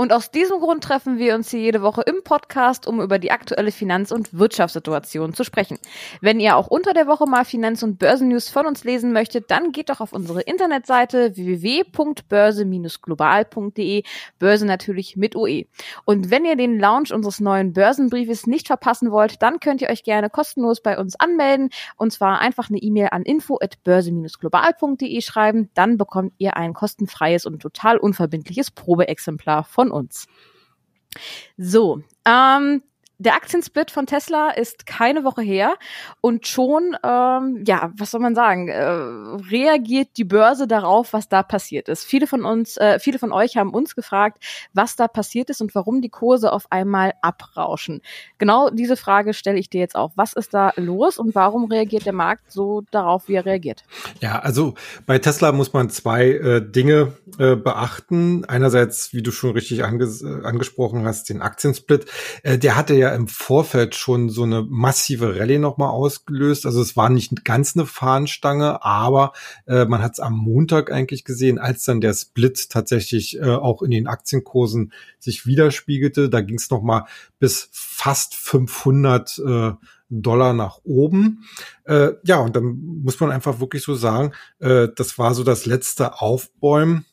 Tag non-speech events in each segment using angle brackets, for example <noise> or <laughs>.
Und aus diesem Grund treffen wir uns hier jede Woche im Podcast, um über die aktuelle Finanz- und Wirtschaftssituation zu sprechen. Wenn ihr auch unter der Woche mal Finanz- und Börsennews von uns lesen möchtet, dann geht doch auf unsere Internetseite www.börse-global.de, Börse natürlich mit OE. Und wenn ihr den Launch unseres neuen Börsenbriefes nicht verpassen wollt, dann könnt ihr euch gerne kostenlos bei uns anmelden und zwar einfach eine E-Mail an info@börse-global.de schreiben, dann bekommt ihr ein kostenfreies und total unverbindliches Probeexemplar von von uns. So, ähm, der Aktiensplit von Tesla ist keine Woche her und schon, ähm, ja, was soll man sagen, äh, reagiert die Börse darauf, was da passiert ist. Viele von uns, äh, viele von euch haben uns gefragt, was da passiert ist und warum die Kurse auf einmal abrauschen. Genau diese Frage stelle ich dir jetzt auch. Was ist da los und warum reagiert der Markt so darauf, wie er reagiert? Ja, also bei Tesla muss man zwei äh, Dinge äh, beachten. Einerseits, wie du schon richtig anges angesprochen hast, den Aktiensplit. Äh, der hatte ja im Vorfeld schon so eine massive Rallye nochmal ausgelöst. Also es war nicht ganz eine Fahnenstange, aber äh, man hat es am Montag eigentlich gesehen, als dann der Split tatsächlich äh, auch in den Aktienkursen sich widerspiegelte. Da ging es nochmal bis fast 500 äh, Dollar nach oben. Äh, ja, und dann muss man einfach wirklich so sagen, äh, das war so das letzte Aufbäumen.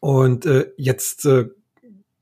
Und äh, jetzt äh,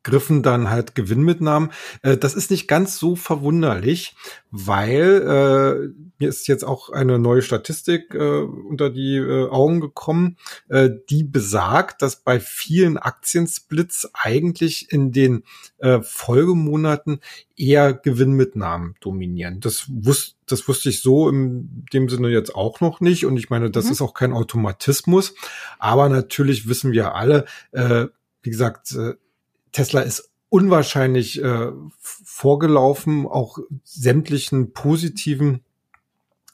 griffen dann halt Gewinnmitnahmen. Äh, das ist nicht ganz so verwunderlich, weil äh, mir ist jetzt auch eine neue Statistik äh, unter die äh, Augen gekommen, äh, die besagt, dass bei vielen Aktiensplits eigentlich in den äh, Folgemonaten eher Gewinnmitnahmen dominieren. Das wusste das wusste ich so in dem Sinne jetzt auch noch nicht. Und ich meine, das mhm. ist auch kein Automatismus. Aber natürlich wissen wir alle, äh, wie gesagt, äh, Tesla ist unwahrscheinlich äh, vorgelaufen, auch sämtlichen positiven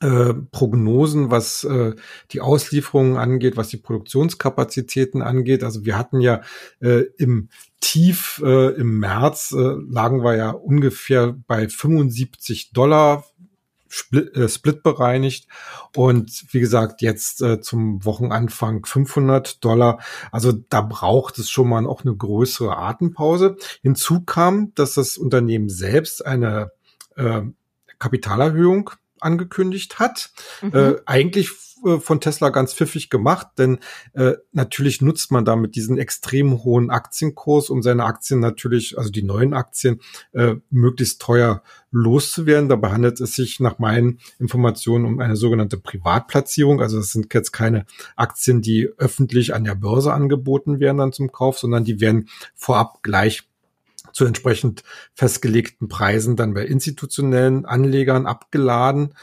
äh, Prognosen, was äh, die Auslieferungen angeht, was die Produktionskapazitäten angeht. Also wir hatten ja äh, im Tief äh, im März äh, lagen wir ja ungefähr bei 75 Dollar Split, äh, Split bereinigt und wie gesagt jetzt äh, zum Wochenanfang 500 Dollar. Also da braucht es schon mal auch eine größere Atempause. Hinzu kam, dass das Unternehmen selbst eine äh, Kapitalerhöhung angekündigt hat. Mhm. Äh, eigentlich äh, von Tesla ganz pfiffig gemacht, denn äh, natürlich nutzt man damit diesen extrem hohen Aktienkurs, um seine Aktien natürlich, also die neuen Aktien, äh, möglichst teuer loszuwerden. Dabei handelt es sich nach meinen Informationen um eine sogenannte Privatplatzierung. Also das sind jetzt keine Aktien, die öffentlich an der Börse angeboten werden dann zum Kauf, sondern die werden vorab gleich zu entsprechend festgelegten Preisen dann bei institutionellen Anlegern abgeladen.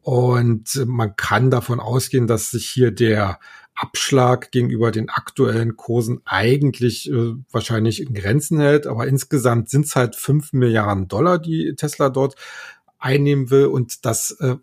Und man kann davon ausgehen, dass sich hier der Abschlag gegenüber den aktuellen Kursen eigentlich äh, wahrscheinlich in Grenzen hält. Aber insgesamt sind es halt fünf Milliarden Dollar, die Tesla dort einnehmen will. Und dass äh,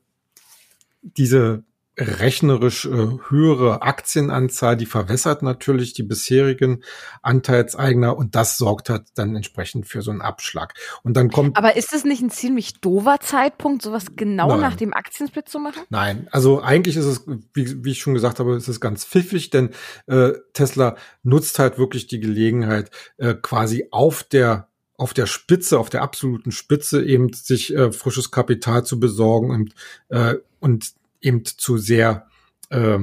diese rechnerisch äh, höhere Aktienanzahl, die verwässert natürlich die bisherigen Anteilseigner und das sorgt halt dann entsprechend für so einen Abschlag. Und dann kommt. Aber ist es nicht ein ziemlich dover Zeitpunkt, sowas genau Nein. nach dem Aktiensplit zu machen? Nein, also eigentlich ist es, wie, wie ich schon gesagt habe, ist es ganz pfiffig, denn äh, Tesla nutzt halt wirklich die Gelegenheit, äh, quasi auf der auf der Spitze, auf der absoluten Spitze eben sich äh, frisches Kapital zu besorgen und, äh, und eben zu sehr äh,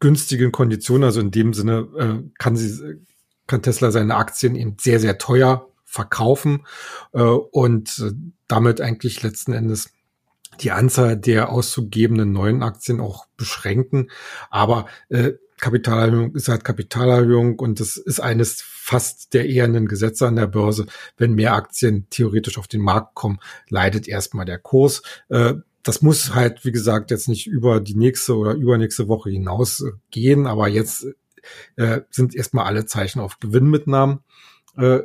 günstigen Konditionen. Also in dem Sinne äh, kann sie kann Tesla seine Aktien eben sehr sehr teuer verkaufen äh, und äh, damit eigentlich letzten Endes die Anzahl der auszugebenden neuen Aktien auch beschränken. Aber äh, Kapitalerhöhung ist halt Kapitalerhöhung und das ist eines fast der ehernen Gesetze an der Börse. Wenn mehr Aktien theoretisch auf den Markt kommen, leidet erstmal der Kurs. Äh, das muss halt, wie gesagt, jetzt nicht über die nächste oder übernächste Woche hinaus äh, gehen, aber jetzt äh, sind erstmal alle Zeichen auf Gewinnmitnahmen äh,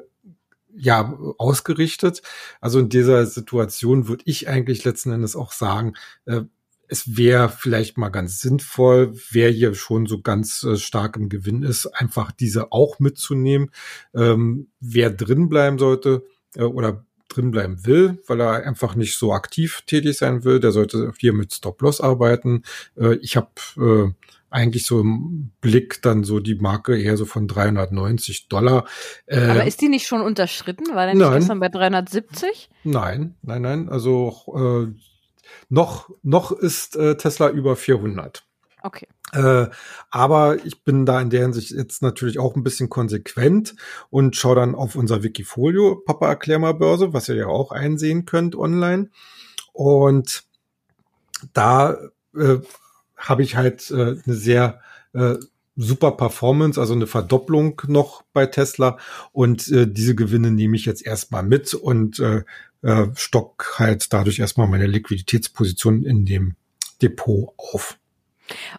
ja ausgerichtet. Also in dieser Situation würde ich eigentlich letzten Endes auch sagen, äh, es wäre vielleicht mal ganz sinnvoll, wer hier schon so ganz äh, stark im Gewinn ist, einfach diese auch mitzunehmen. Ähm, wer drin bleiben sollte äh, oder drin bleiben will, weil er einfach nicht so aktiv tätig sein will. Der sollte hier mit Stop-Loss arbeiten. Äh, ich habe äh, eigentlich so im Blick dann so die Marke eher so von 390 Dollar. Äh, Aber ist die nicht schon unterschritten? War der nicht gestern bei 370? Nein, nein, nein. Also äh, noch, noch ist äh, Tesla über 400. Okay. Äh, aber ich bin da in der Hinsicht jetzt natürlich auch ein bisschen konsequent und schaue dann auf unser Wikifolio Papa Erklär mal Börse, was ihr ja auch einsehen könnt online. Und da äh, habe ich halt äh, eine sehr äh, super Performance, also eine Verdopplung noch bei Tesla. Und äh, diese Gewinne nehme ich jetzt erstmal mit und äh, äh, stock halt dadurch erstmal meine Liquiditätsposition in dem Depot auf.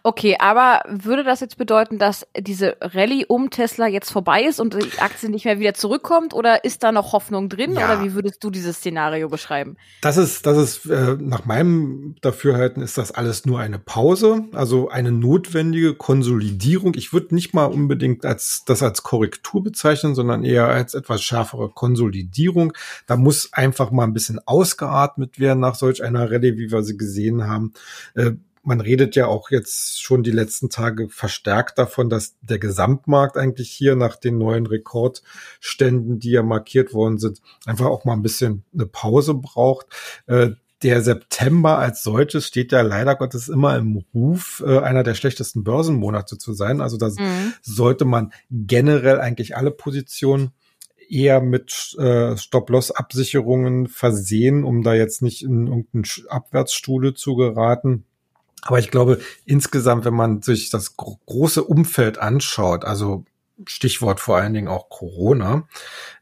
Okay, aber würde das jetzt bedeuten, dass diese Rallye um Tesla jetzt vorbei ist und die Aktie nicht mehr wieder zurückkommt oder ist da noch Hoffnung drin ja. oder wie würdest du dieses Szenario beschreiben? Das ist, das ist äh, nach meinem Dafürhalten ist das alles nur eine Pause, also eine notwendige Konsolidierung. Ich würde nicht mal unbedingt als das als Korrektur bezeichnen, sondern eher als etwas schärfere Konsolidierung. Da muss einfach mal ein bisschen ausgeatmet werden nach solch einer Rallye, wie wir sie gesehen haben. Äh, man redet ja auch jetzt schon die letzten Tage verstärkt davon, dass der Gesamtmarkt eigentlich hier nach den neuen Rekordständen, die ja markiert worden sind, einfach auch mal ein bisschen eine Pause braucht. Äh, der September als solches steht ja leider Gottes immer im Ruf, äh, einer der schlechtesten Börsenmonate zu sein. Also da mhm. sollte man generell eigentlich alle Positionen eher mit äh, Stop-Loss-Absicherungen versehen, um da jetzt nicht in irgendeinen Abwärtsstuhle zu geraten. Aber ich glaube, insgesamt, wenn man sich das gro große Umfeld anschaut, also Stichwort vor allen Dingen auch Corona,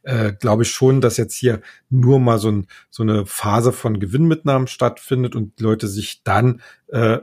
äh, glaube ich schon, dass jetzt hier nur mal so, ein, so eine Phase von Gewinnmitnahmen stattfindet und Leute sich dann äh,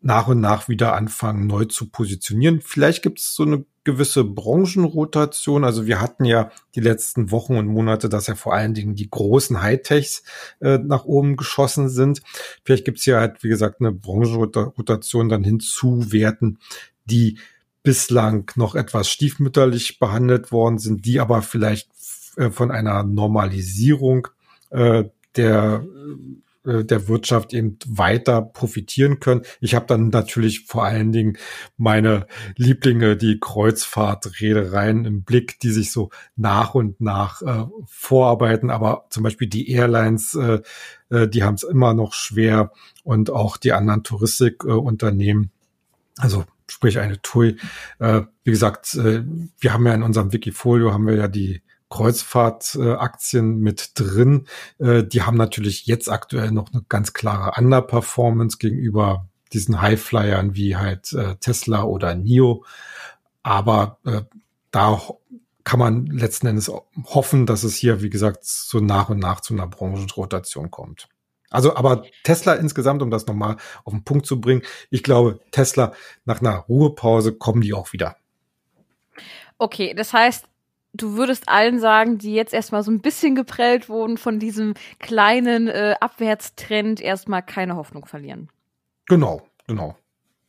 nach und nach wieder anfangen, neu zu positionieren. Vielleicht gibt es so eine gewisse Branchenrotation. Also wir hatten ja die letzten Wochen und Monate, dass ja vor allen Dingen die großen Hightechs äh, nach oben geschossen sind. Vielleicht gibt es ja halt, wie gesagt, eine Branchenrotation dann hinzuwerten, die bislang noch etwas stiefmütterlich behandelt worden sind, die aber vielleicht äh, von einer Normalisierung äh, der äh, der Wirtschaft eben weiter profitieren können. Ich habe dann natürlich vor allen Dingen meine Lieblinge, die Kreuzfahrtreedereien im Blick, die sich so nach und nach äh, vorarbeiten. Aber zum Beispiel die Airlines, äh, äh, die haben es immer noch schwer und auch die anderen Toustikunternehmen. also sprich eine TUI. Äh, wie gesagt, äh, wir haben ja in unserem Wikifolio haben wir ja die Kreuzfahrtaktien mit drin. Äh, die haben natürlich jetzt aktuell noch eine ganz klare Underperformance gegenüber diesen Highflyern wie halt äh, Tesla oder NIO. Aber äh, da kann man letzten Endes hoffen, dass es hier, wie gesagt, so nach und nach zu einer Branchenrotation kommt. Also, aber Tesla insgesamt, um das nochmal auf den Punkt zu bringen, ich glaube, Tesla nach einer Ruhepause kommen die auch wieder. Okay, das heißt, du würdest allen sagen, die jetzt erstmal so ein bisschen geprellt wurden von diesem kleinen äh, Abwärtstrend, erstmal keine Hoffnung verlieren. Genau, genau.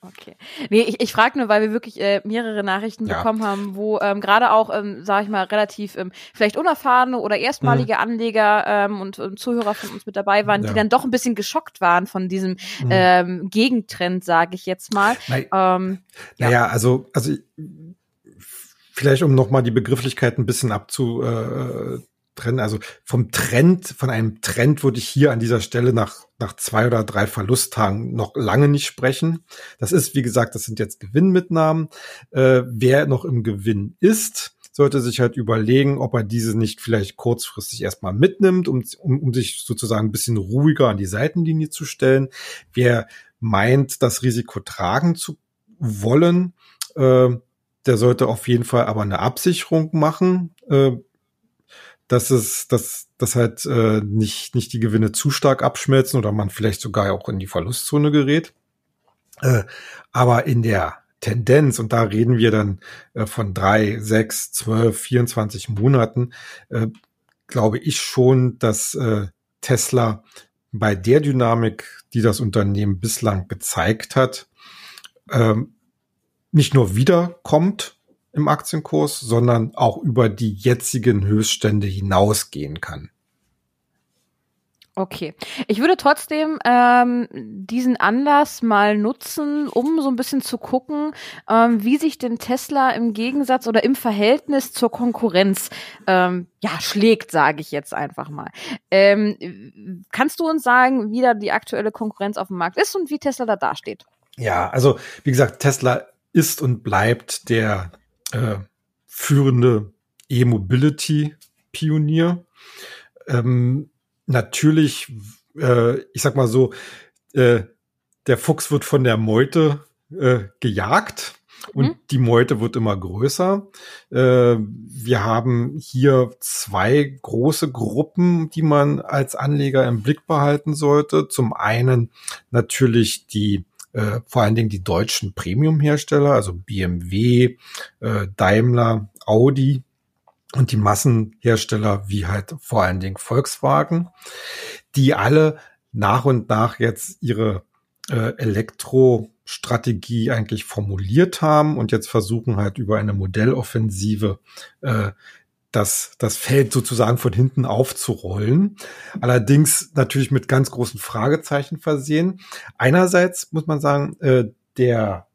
Okay. Nee, ich, ich frage nur, weil wir wirklich äh, mehrere Nachrichten ja. bekommen haben, wo ähm, gerade auch, ähm, sage ich mal, relativ ähm, vielleicht unerfahrene oder erstmalige mhm. Anleger ähm, und, und Zuhörer von uns mit dabei waren, ja. die dann doch ein bisschen geschockt waren von diesem mhm. ähm, Gegentrend, sage ich jetzt mal. Nein. Ähm, ja. Naja, also, also Vielleicht, um nochmal die Begrifflichkeit ein bisschen abzutrennen. Also vom Trend, von einem Trend würde ich hier an dieser Stelle nach, nach zwei oder drei Verlusttagen noch lange nicht sprechen. Das ist, wie gesagt, das sind jetzt Gewinnmitnahmen. Äh, wer noch im Gewinn ist, sollte sich halt überlegen, ob er diese nicht vielleicht kurzfristig erstmal mitnimmt, um, um, um sich sozusagen ein bisschen ruhiger an die Seitenlinie zu stellen. Wer meint, das Risiko tragen zu wollen, äh, der sollte auf jeden Fall aber eine Absicherung machen, äh, dass es, dass, dass halt äh, nicht, nicht die Gewinne zu stark abschmelzen oder man vielleicht sogar auch in die Verlustzone gerät. Äh, aber in der Tendenz, und da reden wir dann äh, von drei, sechs, zwölf, 24 Monaten, äh, glaube ich schon, dass äh, Tesla bei der Dynamik, die das Unternehmen bislang gezeigt hat, ähm, nicht nur wiederkommt im Aktienkurs, sondern auch über die jetzigen Höchststände hinausgehen kann. Okay. Ich würde trotzdem ähm, diesen Anlass mal nutzen, um so ein bisschen zu gucken, ähm, wie sich denn Tesla im Gegensatz oder im Verhältnis zur Konkurrenz ähm, ja schlägt, sage ich jetzt einfach mal. Ähm, kannst du uns sagen, wie da die aktuelle Konkurrenz auf dem Markt ist und wie Tesla da dasteht? Ja, also wie gesagt, Tesla ist und bleibt der äh, führende E-Mobility-Pionier. Ähm, natürlich, äh, ich sag mal so, äh, der Fuchs wird von der Meute äh, gejagt und mhm. die Meute wird immer größer. Äh, wir haben hier zwei große Gruppen, die man als Anleger im Blick behalten sollte. Zum einen natürlich die äh, vor allen Dingen die deutschen Premium-Hersteller, also BMW, äh, Daimler, Audi, und die Massenhersteller wie halt vor allen Dingen Volkswagen, die alle nach und nach jetzt ihre äh, Elektrostrategie eigentlich formuliert haben und jetzt versuchen halt über eine Modelloffensive äh, das, das Feld sozusagen von hinten aufzurollen. Allerdings natürlich mit ganz großen Fragezeichen versehen. Einerseits muss man sagen, äh, der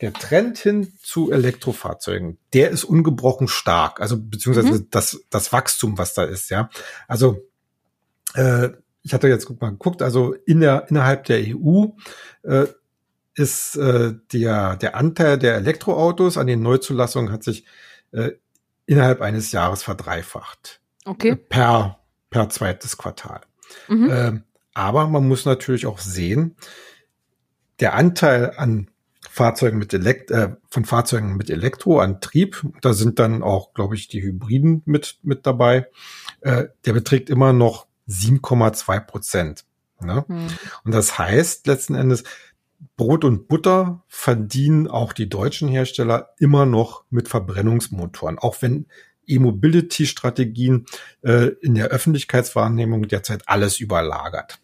der Trend hin zu Elektrofahrzeugen, der ist ungebrochen stark. Also beziehungsweise mhm. das, das Wachstum, was da ist, ja. Also äh, ich hatte jetzt mal geguckt, also in der, innerhalb der EU äh, ist äh, der, der Anteil der Elektroautos an den Neuzulassungen hat sich äh, innerhalb eines Jahres verdreifacht. Okay. Äh, per, per zweites Quartal. Mhm. Äh, aber man muss natürlich auch sehen, der Anteil an Fahrzeugen mit Elekt äh, von Fahrzeugen mit Elektroantrieb. Da sind dann auch, glaube ich, die Hybriden mit mit dabei. Äh, der beträgt immer noch 7,2 Prozent. Ne? Hm. Und das heißt letzten Endes, Brot und Butter verdienen auch die deutschen Hersteller immer noch mit Verbrennungsmotoren, auch wenn E-Mobility-Strategien äh, in der Öffentlichkeitswahrnehmung derzeit alles überlagert.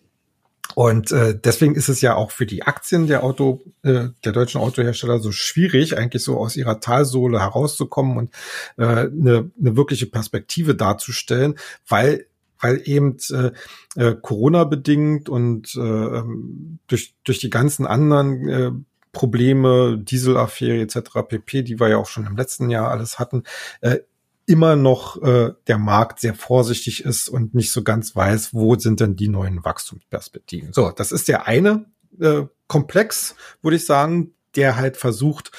Und äh, deswegen ist es ja auch für die Aktien der Auto, äh, der deutschen Autohersteller so schwierig, eigentlich so aus ihrer Talsohle herauszukommen und äh, eine, eine wirkliche Perspektive darzustellen, weil weil eben äh, äh, Corona bedingt und äh, ähm, durch durch die ganzen anderen äh, Probleme, Dieselaffäre etc. pp, die wir ja auch schon im letzten Jahr alles hatten, äh, immer noch äh, der Markt sehr vorsichtig ist und nicht so ganz weiß, wo sind denn die neuen Wachstumsperspektiven. So, das ist der eine äh, Komplex, würde ich sagen, der halt versucht,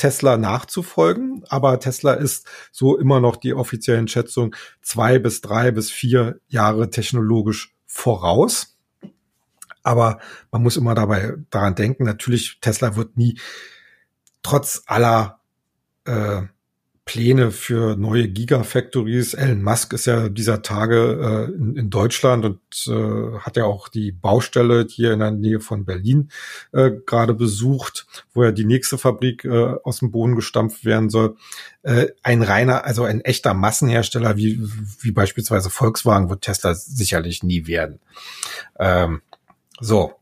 Tesla nachzufolgen. Aber Tesla ist so immer noch die offiziellen Schätzung zwei bis drei bis vier Jahre technologisch voraus. Aber man muss immer dabei daran denken, natürlich, Tesla wird nie trotz aller äh, Pläne für neue Gigafactories. Elon Musk ist ja dieser Tage äh, in, in, Deutschland und äh, hat ja auch die Baustelle hier in der Nähe von Berlin äh, gerade besucht, wo ja die nächste Fabrik äh, aus dem Boden gestampft werden soll. Äh, ein reiner, also ein echter Massenhersteller wie, wie beispielsweise Volkswagen wird Tesla sicherlich nie werden. Ähm, so.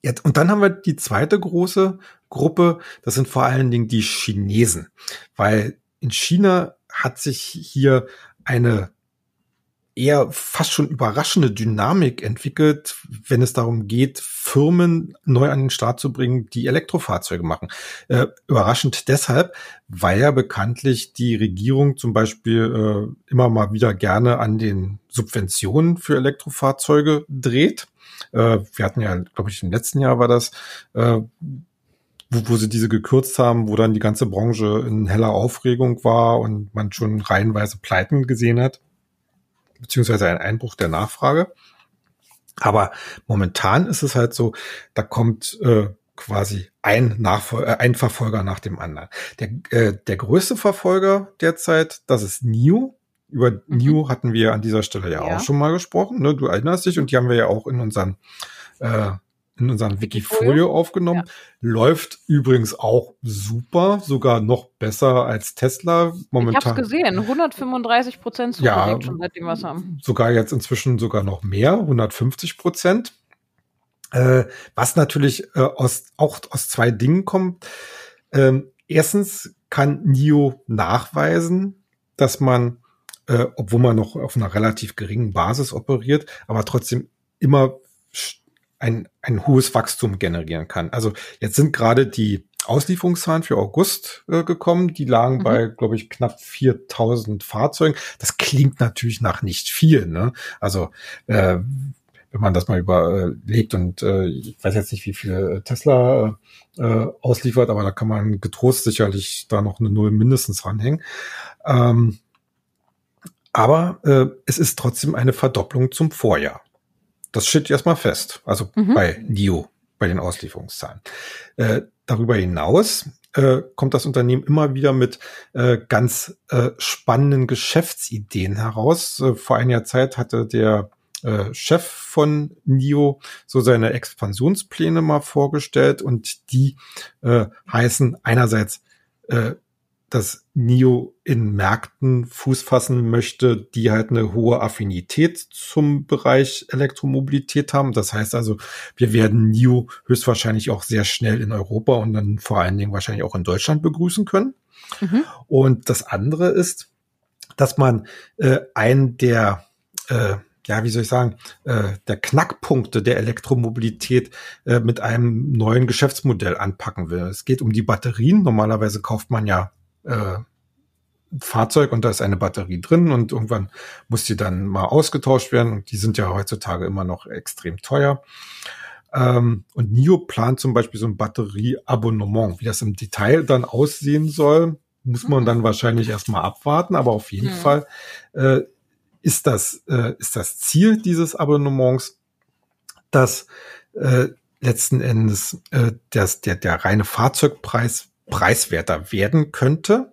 Jetzt, und dann haben wir die zweite große Gruppe, das sind vor allen Dingen die Chinesen, weil in China hat sich hier eine eher fast schon überraschende Dynamik entwickelt, wenn es darum geht, Firmen neu an den Start zu bringen, die Elektrofahrzeuge machen. Äh, überraschend deshalb, weil ja bekanntlich die Regierung zum Beispiel äh, immer mal wieder gerne an den Subventionen für Elektrofahrzeuge dreht. Äh, wir hatten ja, glaube ich, im letzten Jahr war das, äh, wo, wo sie diese gekürzt haben, wo dann die ganze Branche in heller Aufregung war und man schon reihenweise Pleiten gesehen hat, beziehungsweise ein Einbruch der Nachfrage. Aber momentan ist es halt so, da kommt äh, quasi ein, Nachfol äh, ein Verfolger nach dem anderen. Der, äh, der größte Verfolger derzeit, das ist NIO. Über mhm. NIO hatten wir an dieser Stelle ja, ja, auch schon mal gesprochen. Ne? Du erinnerst dich und die haben wir ja auch in unseren äh, in unserem Wikifolio aufgenommen. Ja. Läuft übrigens auch super, sogar noch besser als Tesla momentan. Ich habe gesehen, 135 Prozent ja, schon seitdem wir haben. Sogar jetzt inzwischen sogar noch mehr, 150 Prozent. Äh, was natürlich äh, aus, auch aus zwei Dingen kommt. Ähm, erstens kann NIO nachweisen, dass man, äh, obwohl man noch auf einer relativ geringen Basis operiert, aber trotzdem immer ein, ein hohes Wachstum generieren kann. Also jetzt sind gerade die Auslieferungszahlen für August äh, gekommen. Die lagen mhm. bei, glaube ich, knapp 4000 Fahrzeugen. Das klingt natürlich nach nicht viel. Ne? Also äh, wenn man das mal überlegt und äh, ich weiß jetzt nicht, wie viele Tesla äh, ausliefert, aber da kann man getrost sicherlich da noch eine Null mindestens ranhängen. Ähm, aber äh, es ist trotzdem eine Verdopplung zum Vorjahr. Das steht erstmal fest. Also mhm. bei NIO, bei den Auslieferungszahlen. Äh, darüber hinaus äh, kommt das Unternehmen immer wieder mit äh, ganz äh, spannenden Geschäftsideen heraus. Äh, vor einiger Zeit hatte der äh, Chef von NIO so seine Expansionspläne mal vorgestellt und die äh, heißen einerseits, dass NIO in Märkten Fuß fassen möchte, die halt eine hohe Affinität zum Bereich Elektromobilität haben. Das heißt also, wir werden NIO höchstwahrscheinlich auch sehr schnell in Europa und dann vor allen Dingen wahrscheinlich auch in Deutschland begrüßen können. Mhm. Und das andere ist, dass man äh, einen der äh, ja, wie soll ich sagen, äh, der Knackpunkte der Elektromobilität äh, mit einem neuen Geschäftsmodell anpacken will. Es geht um die Batterien. Normalerweise kauft man ja äh, Fahrzeug und da ist eine Batterie drin und irgendwann muss die dann mal ausgetauscht werden und die sind ja heutzutage immer noch extrem teuer. Ähm, und NIO plant zum Beispiel so ein Batterieabonnement. Wie das im Detail dann aussehen soll, muss man dann wahrscheinlich erstmal abwarten, aber auf jeden mhm. Fall äh, ist das, äh, ist das Ziel dieses Abonnements, dass äh, letzten Endes äh, das, der, der reine Fahrzeugpreis preiswerter werden könnte.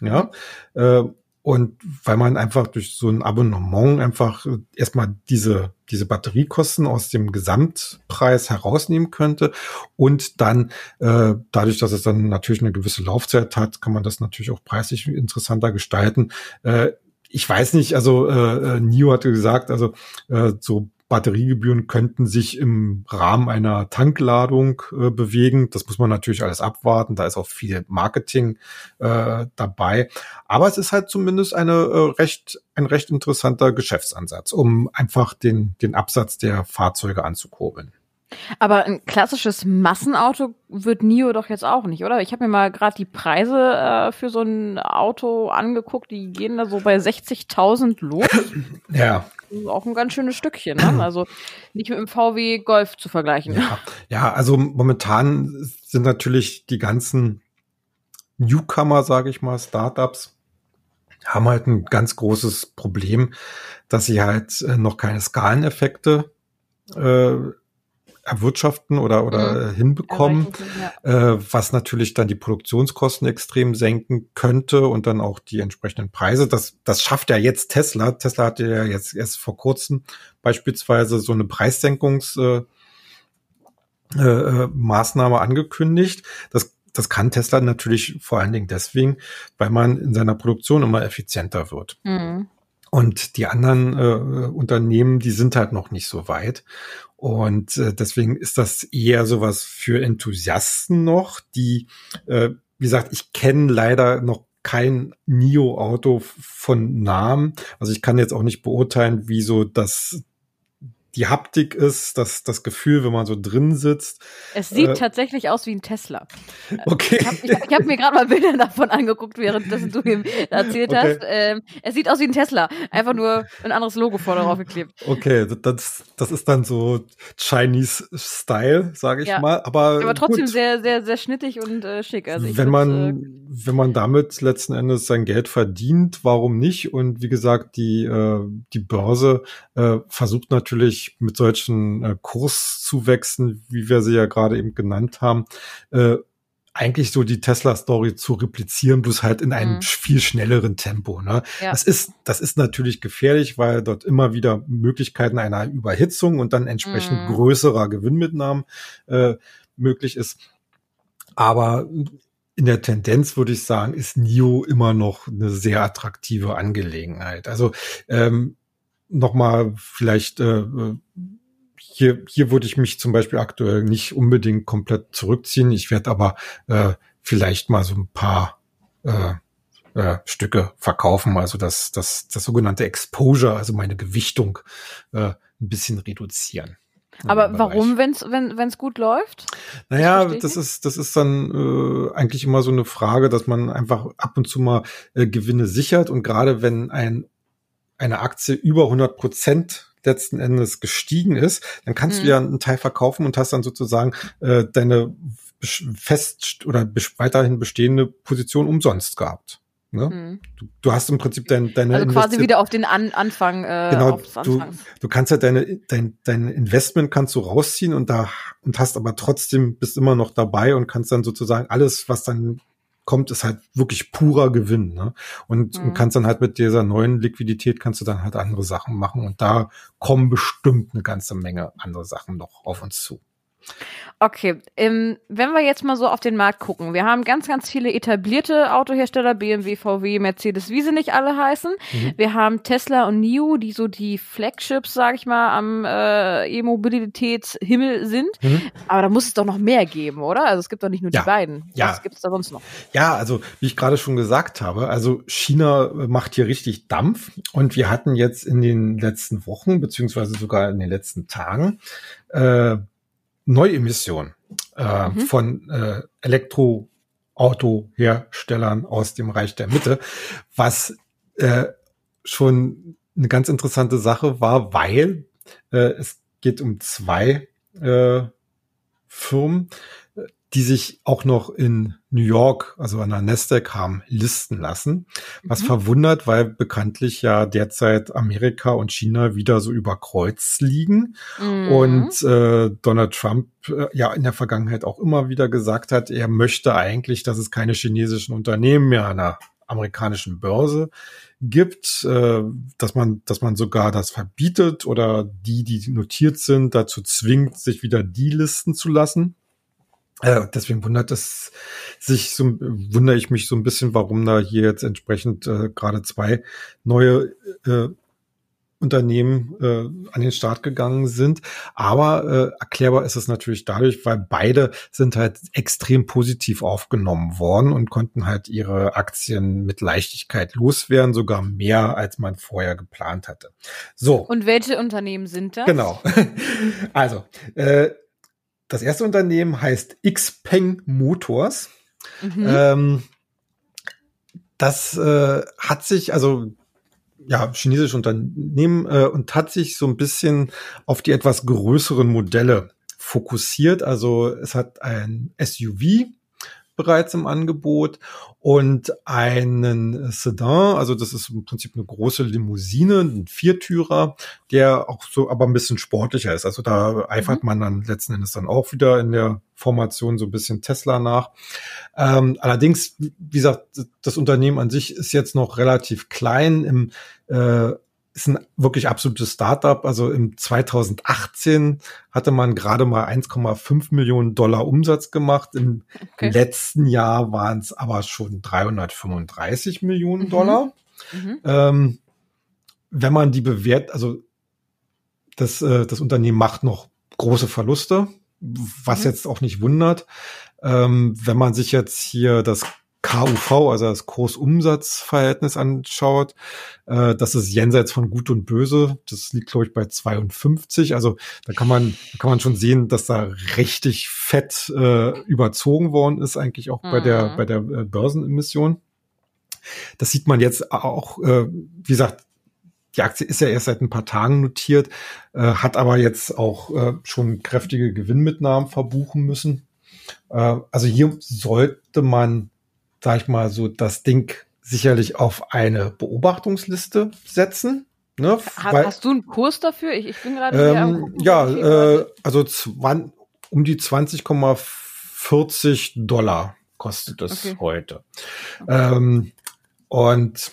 Ja, äh, und weil man einfach durch so ein Abonnement einfach erstmal diese, diese Batteriekosten aus dem Gesamtpreis herausnehmen könnte. Und dann, äh, dadurch, dass es dann natürlich eine gewisse Laufzeit hat, kann man das natürlich auch preislich interessanter gestalten. Äh, ich weiß nicht, also äh, äh, Nio hatte gesagt, also äh, so Batteriegebühren könnten sich im Rahmen einer Tankladung äh, bewegen. Das muss man natürlich alles abwarten. Da ist auch viel Marketing äh, dabei. Aber es ist halt zumindest eine äh, recht, ein recht interessanter Geschäftsansatz, um einfach den, den Absatz der Fahrzeuge anzukurbeln. Aber ein klassisches Massenauto wird NIO doch jetzt auch nicht, oder? Ich habe mir mal gerade die Preise äh, für so ein Auto angeguckt, die gehen da so bei 60.000 los. <clears throat> Ja. Auch ein ganz schönes Stückchen, ne? Also nicht mit dem VW Golf zu vergleichen. Ja, ja also momentan sind natürlich die ganzen Newcomer, sage ich mal, Startups, haben halt ein ganz großes Problem, dass sie halt äh, noch keine Skaleneffekte äh, erwirtschaften oder, oder mhm. hinbekommen, ja. äh, was natürlich dann die Produktionskosten extrem senken könnte und dann auch die entsprechenden Preise. Das, das schafft ja jetzt Tesla. Tesla hatte ja jetzt erst vor kurzem beispielsweise so eine Preissenkungs äh, äh, Maßnahme angekündigt. Das das kann Tesla natürlich vor allen Dingen deswegen, weil man in seiner Produktion immer effizienter wird. Mhm. Und die anderen äh, Unternehmen, die sind halt noch nicht so weit. Und äh, deswegen ist das eher sowas für Enthusiasten noch, die, äh, wie gesagt, ich kenne leider noch kein NIO-Auto von Namen. Also ich kann jetzt auch nicht beurteilen, wie so das die Haptik ist, das, das Gefühl, wenn man so drin sitzt. Es sieht äh, tatsächlich aus wie ein Tesla. <laughs> Okay. Ich habe hab mir gerade mal Bilder davon angeguckt, während das du ihm erzählt okay. hast. Ähm, es sieht aus wie ein Tesla. Einfach nur ein anderes Logo vorne drauf geklebt. Okay, das, das ist dann so Chinese Style, sage ich ja. mal. Aber, Aber trotzdem gut. sehr, sehr, sehr schnittig und äh, schick. Also wenn man, äh, wenn man damit letzten Endes sein Geld verdient, warum nicht? Und wie gesagt, die, äh, die Börse äh, versucht natürlich mit solchen äh, Kurszuwächsen, wie wir sie ja gerade eben genannt haben, äh, eigentlich so die Tesla-Story zu replizieren, bloß halt in einem mhm. viel schnelleren Tempo. Ne? Ja. Das ist, das ist natürlich gefährlich, weil dort immer wieder Möglichkeiten einer Überhitzung und dann entsprechend mhm. größerer Gewinnmitnahmen äh, möglich ist. Aber in der Tendenz würde ich sagen, ist NIO immer noch eine sehr attraktive Angelegenheit. Also ähm, nochmal vielleicht äh, äh, hier, hier würde ich mich zum Beispiel aktuell nicht unbedingt komplett zurückziehen. Ich werde aber äh, vielleicht mal so ein paar äh, äh, Stücke verkaufen, also das, das, das sogenannte Exposure, also meine Gewichtung äh, ein bisschen reduzieren. Aber warum, wenn's, wenn es gut läuft? Naja, das, das ist, das ist dann äh, eigentlich immer so eine Frage, dass man einfach ab und zu mal äh, Gewinne sichert und gerade wenn ein, eine Aktie über 100 Prozent letzten Endes gestiegen ist, dann kannst mhm. du ja einen Teil verkaufen und hast dann sozusagen äh, deine fest oder weiterhin bestehende Position umsonst gehabt. Ne? Mhm. Du, du, hast im Prinzip dein, deine Also quasi wieder auf den An Anfang. Äh, genau, du, du kannst ja deine, dein, dein Investment kannst du rausziehen und da und hast aber trotzdem bist immer noch dabei und kannst dann sozusagen alles, was dann kommt, ist halt wirklich purer Gewinn. Ne? Und, mhm. und kannst dann halt mit dieser neuen Liquidität kannst du dann halt andere Sachen machen und da kommen bestimmt eine ganze Menge andere Sachen noch auf uns zu. Okay, ähm, wenn wir jetzt mal so auf den Markt gucken, wir haben ganz, ganz viele etablierte Autohersteller, BMW, VW, Mercedes, wie sie nicht alle heißen. Mhm. Wir haben Tesla und NIO, die so die Flagships, sag ich mal, am äh, E-Mobilitätshimmel sind. Mhm. Aber da muss es doch noch mehr geben, oder? Also es gibt doch nicht nur ja. die beiden. Ja. Was gibt es da sonst noch? Ja, also wie ich gerade schon gesagt habe, also China macht hier richtig Dampf und wir hatten jetzt in den letzten Wochen, beziehungsweise sogar in den letzten Tagen, äh, Neuemission äh, mhm. von äh, Elektroautoherstellern aus dem Reich der Mitte, was äh, schon eine ganz interessante Sache war, weil äh, es geht um zwei äh, Firmen, die sich auch noch in New York, also an der Nasdaq haben listen lassen. Was mhm. verwundert, weil bekanntlich ja derzeit Amerika und China wieder so über Kreuz liegen. Mhm. Und äh, Donald Trump äh, ja in der Vergangenheit auch immer wieder gesagt hat, er möchte eigentlich, dass es keine chinesischen Unternehmen mehr an der amerikanischen Börse gibt, äh, dass man, dass man sogar das verbietet oder die, die notiert sind, dazu zwingt, sich wieder die listen zu lassen. Äh, deswegen wundert es sich so, wundere ich mich so ein bisschen, warum da hier jetzt entsprechend äh, gerade zwei neue äh, Unternehmen äh, an den Start gegangen sind. Aber äh, erklärbar ist es natürlich dadurch, weil beide sind halt extrem positiv aufgenommen worden und konnten halt ihre Aktien mit Leichtigkeit loswerden, sogar mehr, als man vorher geplant hatte. So. Und welche Unternehmen sind das? Genau. <laughs> Also, äh, das erste Unternehmen heißt Xpeng Motors. Mhm. Ähm, das äh, hat sich, also ja, chinesisches Unternehmen äh, und hat sich so ein bisschen auf die etwas größeren Modelle fokussiert. Also es hat ein SUV bereits im Angebot und einen Sedan, also das ist im Prinzip eine große Limousine, ein Viertürer, der auch so aber ein bisschen sportlicher ist. Also da eifert mhm. man dann letzten Endes dann auch wieder in der Formation so ein bisschen Tesla nach. Ähm, allerdings, wie gesagt, das Unternehmen an sich ist jetzt noch relativ klein im äh, ist ein wirklich absolutes Startup. Also im 2018 hatte man gerade mal 1,5 Millionen Dollar Umsatz gemacht. Im okay. letzten Jahr waren es aber schon 335 Millionen mhm. Dollar. Mhm. Ähm, wenn man die bewährt, also das, äh, das Unternehmen macht noch große Verluste, was mhm. jetzt auch nicht wundert. Ähm, wenn man sich jetzt hier das KUV, also das Kursumsatzverhältnis anschaut, äh, das ist jenseits von Gut und Böse. Das liegt, glaube ich, bei 52. Also da kann man, da kann man schon sehen, dass da richtig fett äh, überzogen worden ist, eigentlich auch mhm. bei der, bei der äh, Börsenemission. Das sieht man jetzt auch, äh, wie gesagt, die Aktie ist ja erst seit ein paar Tagen notiert, äh, hat aber jetzt auch äh, schon kräftige Gewinnmitnahmen verbuchen müssen. Äh, also hier sollte man sag ich mal, so das Ding sicherlich auf eine Beobachtungsliste setzen. Ne? Hast, Weil, hast du einen Kurs dafür? Ich, ich bin gerade ähm, Ja, äh, also um die 20,40 Dollar kostet es okay. heute. Ähm, und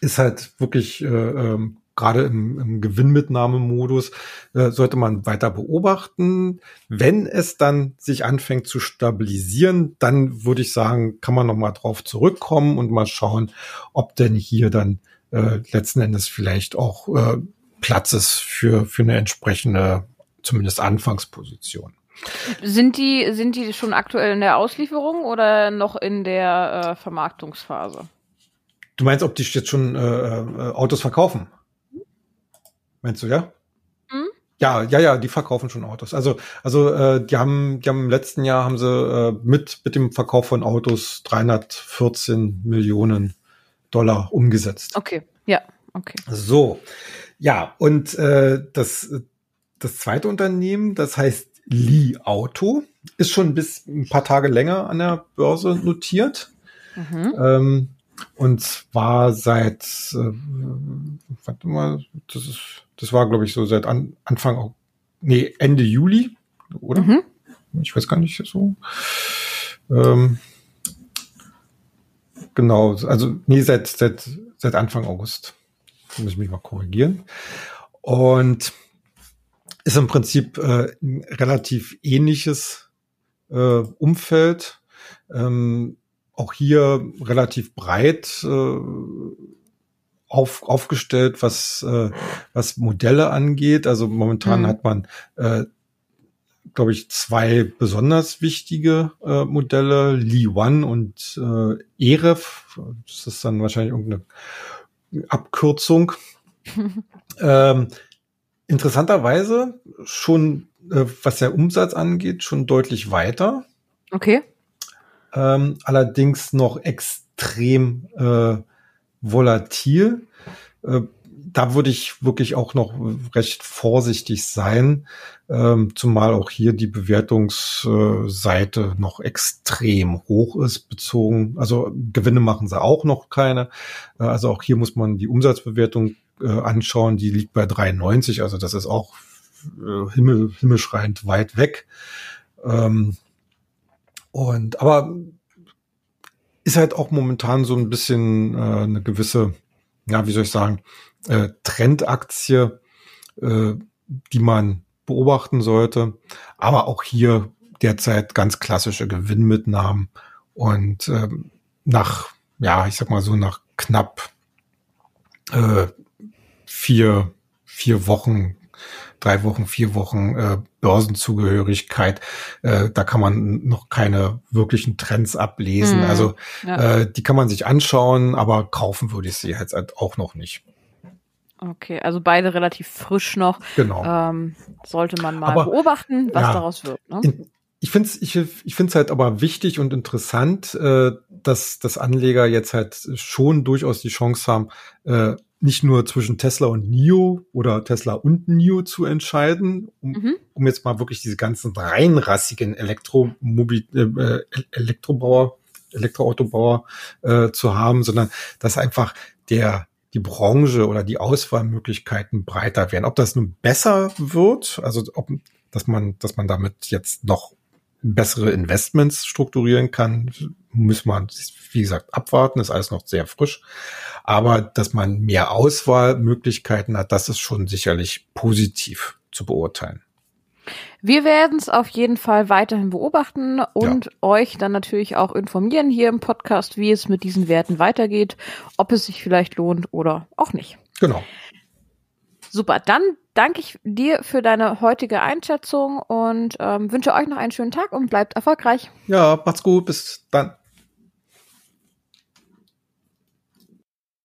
ist halt wirklich äh, ähm, gerade im, im Gewinnmitnahmemodus äh, sollte man weiter beobachten. Wenn es dann sich anfängt zu stabilisieren, dann würde ich sagen, kann man noch mal drauf zurückkommen und mal schauen, ob denn hier dann äh, letzten Endes vielleicht auch äh, Platz ist für für eine entsprechende zumindest Anfangsposition. Sind die sind die schon aktuell in der Auslieferung oder noch in der äh, Vermarktungsphase? Du meinst, ob die jetzt schon äh, äh Autos verkaufen? Meinst du, ja? Hm, Ja, ja, ja, die verkaufen schon Autos. Also, also äh, die haben, die haben im letzten Jahr haben sie äh, mit mit dem Verkauf von Autos 314 Millionen Dollar umgesetzt. Okay, ja, okay. So, ja und äh, das das zweite Unternehmen, das heißt Li Auto, ist schon bis ein paar Tage länger an der Börse notiert. Mhm. Ähm, und zwar seit, äh, warte mal, das ist, das war glaube ich so seit an, Anfang, nee, Ende Juli, oder? Mhm. Ich weiß gar nicht so. Ähm, genau, also nee, seit, seit, seit Anfang August. Da muss ich mich mal korrigieren. Und ist im Prinzip äh, ein relativ ähnliches äh, Umfeld. Ähm, auch hier relativ breit äh, auf, aufgestellt, was, äh, was Modelle angeht. Also momentan mhm. hat man, äh, glaube ich, zwei besonders wichtige äh, Modelle, Li One und äh, EREF. Das ist dann wahrscheinlich irgendeine Abkürzung. <laughs> ähm, interessanterweise schon, äh, was der Umsatz angeht, schon deutlich weiter. Okay ähm, allerdings noch extrem äh, volatil. Äh, da würde ich wirklich auch noch recht vorsichtig sein, ähm, zumal auch hier die Bewertungsseite noch extrem hoch ist, bezogen. Also Gewinne machen sie auch noch keine. Äh, also auch hier muss man die Umsatzbewertung äh, anschauen. Die liegt bei 93, also das ist auch himmel, himmelschreiend weit weg. Ähm, und aber ist halt auch momentan so ein bisschen äh, eine gewisse, ja, wie soll ich sagen, äh, Trendaktie, äh, die man beobachten sollte. Aber auch hier derzeit ganz klassische Gewinnmitnahmen und äh, nach, ja, ich sag mal so nach knapp äh, vier, vier Wochen drei Wochen, vier Wochen äh, Börsenzugehörigkeit. Äh, da kann man noch keine wirklichen Trends ablesen. Mhm. Also ja. äh, die kann man sich anschauen, aber kaufen würde ich sie jetzt halt auch noch nicht. Okay, also beide relativ frisch noch. Genau. Ähm, sollte man mal aber, beobachten, was ja, daraus wird. Ne? In, ich finde es ich, ich find's halt aber wichtig und interessant, äh, dass, dass Anleger jetzt halt schon durchaus die Chance haben, äh, nicht nur zwischen Tesla und NIO oder Tesla und NIO zu entscheiden, um, mhm. um jetzt mal wirklich diese ganzen reinrassigen Elektromobil äh, Elektrobauer, Elektroautobauer äh, zu haben, sondern dass einfach der die Branche oder die Auswahlmöglichkeiten breiter werden. Ob das nun besser wird, also ob, dass man, dass man damit jetzt noch bessere Investments strukturieren kann, muss man, wie gesagt, abwarten, ist alles noch sehr frisch. Aber dass man mehr Auswahlmöglichkeiten hat, das ist schon sicherlich positiv zu beurteilen. Wir werden es auf jeden Fall weiterhin beobachten und ja. euch dann natürlich auch informieren hier im Podcast, wie es mit diesen Werten weitergeht, ob es sich vielleicht lohnt oder auch nicht. Genau. Super, dann danke ich dir für deine heutige Einschätzung und ähm, wünsche euch noch einen schönen Tag und bleibt erfolgreich. Ja, macht's gut, bis dann.